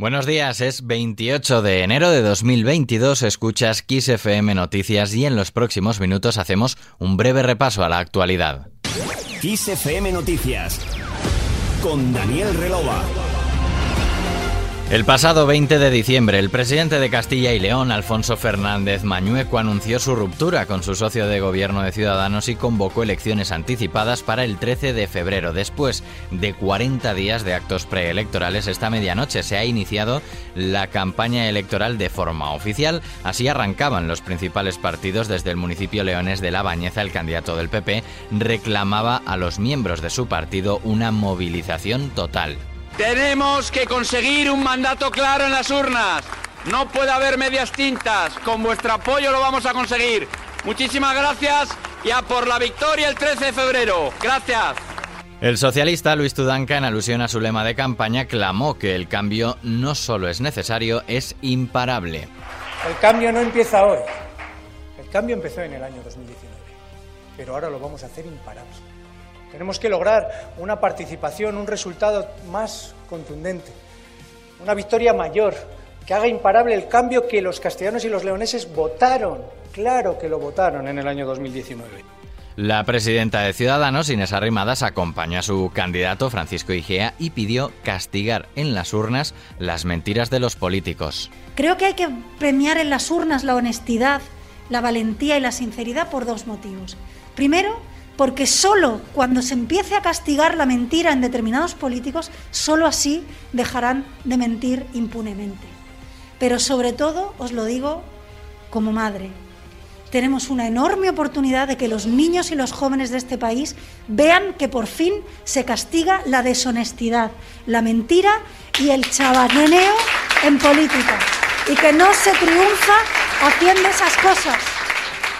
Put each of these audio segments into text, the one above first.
Buenos días, es 28 de enero de 2022, escuchas Kiss FM Noticias y en los próximos minutos hacemos un breve repaso a la actualidad. Kiss FM Noticias con Daniel Relova. El pasado 20 de diciembre, el presidente de Castilla y León, Alfonso Fernández Mañueco, anunció su ruptura con su socio de gobierno de Ciudadanos y convocó elecciones anticipadas para el 13 de febrero. Después de 40 días de actos preelectorales, esta medianoche se ha iniciado la campaña electoral de forma oficial. Así arrancaban los principales partidos desde el municipio leones de La Bañeza. El candidato del PP reclamaba a los miembros de su partido una movilización total. Tenemos que conseguir un mandato claro en las urnas. No puede haber medias tintas. Con vuestro apoyo lo vamos a conseguir. Muchísimas gracias y a por la victoria el 13 de febrero. Gracias. El socialista Luis Tudanca, en alusión a su lema de campaña, clamó que el cambio no solo es necesario, es imparable. El cambio no empieza hoy. El cambio empezó en el año 2019. Pero ahora lo vamos a hacer imparable. Tenemos que lograr una participación, un resultado más contundente, una victoria mayor, que haga imparable el cambio que los castellanos y los leoneses votaron, claro que lo votaron en el año 2019. La presidenta de Ciudadanos, Inés Arrimadas, acompañó a su candidato Francisco Igea y pidió castigar en las urnas las mentiras de los políticos. Creo que hay que premiar en las urnas la honestidad, la valentía y la sinceridad por dos motivos. Primero, porque solo cuando se empiece a castigar la mentira en determinados políticos, solo así dejarán de mentir impunemente. Pero sobre todo, os lo digo como madre, tenemos una enorme oportunidad de que los niños y los jóvenes de este país vean que por fin se castiga la deshonestidad, la mentira y el chabaneneo en política y que no se triunfa haciendo esas cosas.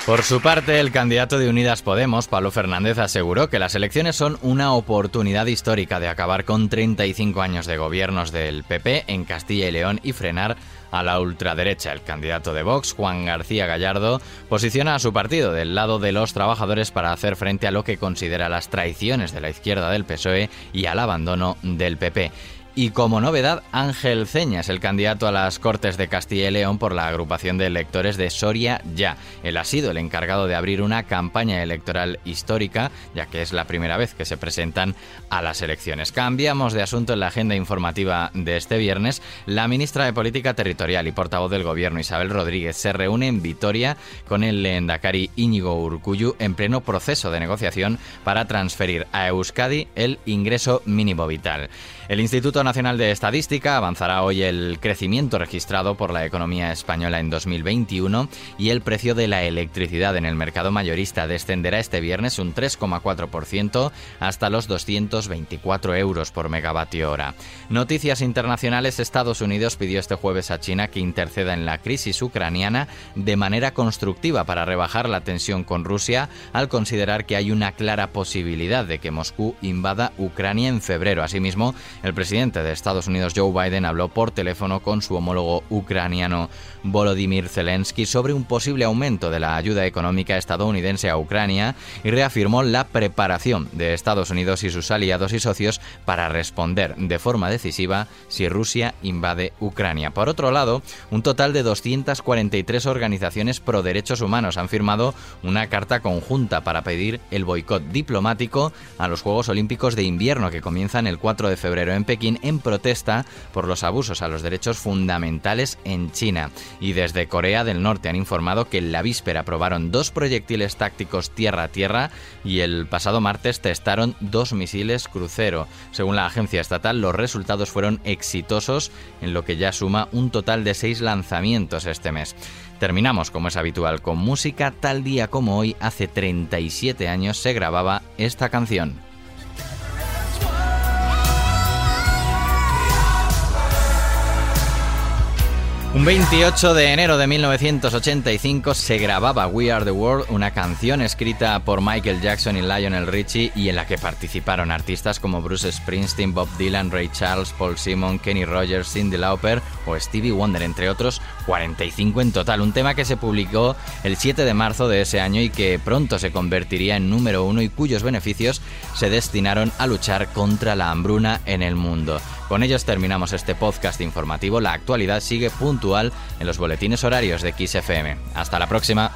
Por su parte, el candidato de Unidas Podemos, Pablo Fernández, aseguró que las elecciones son una oportunidad histórica de acabar con 35 años de gobiernos del PP en Castilla y León y frenar a la ultraderecha. El candidato de Vox, Juan García Gallardo, posiciona a su partido del lado de los trabajadores para hacer frente a lo que considera las traiciones de la izquierda del PSOE y al abandono del PP. Y como novedad, Ángel Ceñas, el candidato a las Cortes de Castilla y León por la agrupación de electores de Soria Ya. Él ha sido el encargado de abrir una campaña electoral histórica, ya que es la primera vez que se presentan a las elecciones. Cambiamos de asunto en la agenda informativa de este viernes. La ministra de Política Territorial y portavoz del Gobierno, Isabel Rodríguez, se reúne en Vitoria con el Endacari Íñigo Urcuyu en pleno proceso de negociación para transferir a Euskadi el ingreso mínimo vital. El Instituto Nacional de Estadística avanzará hoy el crecimiento registrado por la economía española en 2021 y el precio de la electricidad en el mercado mayorista descenderá este viernes un 3,4% hasta los 224 euros por megavatio hora. Noticias internacionales, Estados Unidos pidió este jueves a China que interceda en la crisis ucraniana de manera constructiva para rebajar la tensión con Rusia al considerar que hay una clara posibilidad de que Moscú invada Ucrania en febrero. Asimismo, el presidente de Estados Unidos, Joe Biden, habló por teléfono con su homólogo ucraniano Volodymyr Zelensky sobre un posible aumento de la ayuda económica estadounidense a Ucrania y reafirmó la preparación de Estados Unidos y sus aliados y socios para responder de forma decisiva si Rusia invade Ucrania. Por otro lado, un total de 243 organizaciones pro derechos humanos han firmado una carta conjunta para pedir el boicot diplomático a los Juegos Olímpicos de Invierno que comienzan el 4 de febrero en Pekín en protesta por los abusos a los derechos fundamentales en China. Y desde Corea del Norte han informado que la víspera probaron dos proyectiles tácticos tierra-tierra y el pasado martes testaron dos misiles crucero. Según la agencia estatal, los resultados fueron exitosos en lo que ya suma un total de seis lanzamientos este mes. Terminamos, como es habitual, con música. Tal día como hoy, hace 37 años, se grababa esta canción. Un 28 de enero de 1985 se grababa We Are the World, una canción escrita por Michael Jackson y Lionel Richie y en la que participaron artistas como Bruce Springsteen, Bob Dylan, Ray Charles, Paul Simon, Kenny Rogers, Cindy Lauper o Stevie Wonder, entre otros 45 en total. Un tema que se publicó el 7 de marzo de ese año y que pronto se convertiría en número uno y cuyos beneficios se destinaron a luchar contra la hambruna en el mundo. Con ellos terminamos este podcast informativo. La actualidad sigue puntual en los boletines horarios de XFM. Hasta la próxima.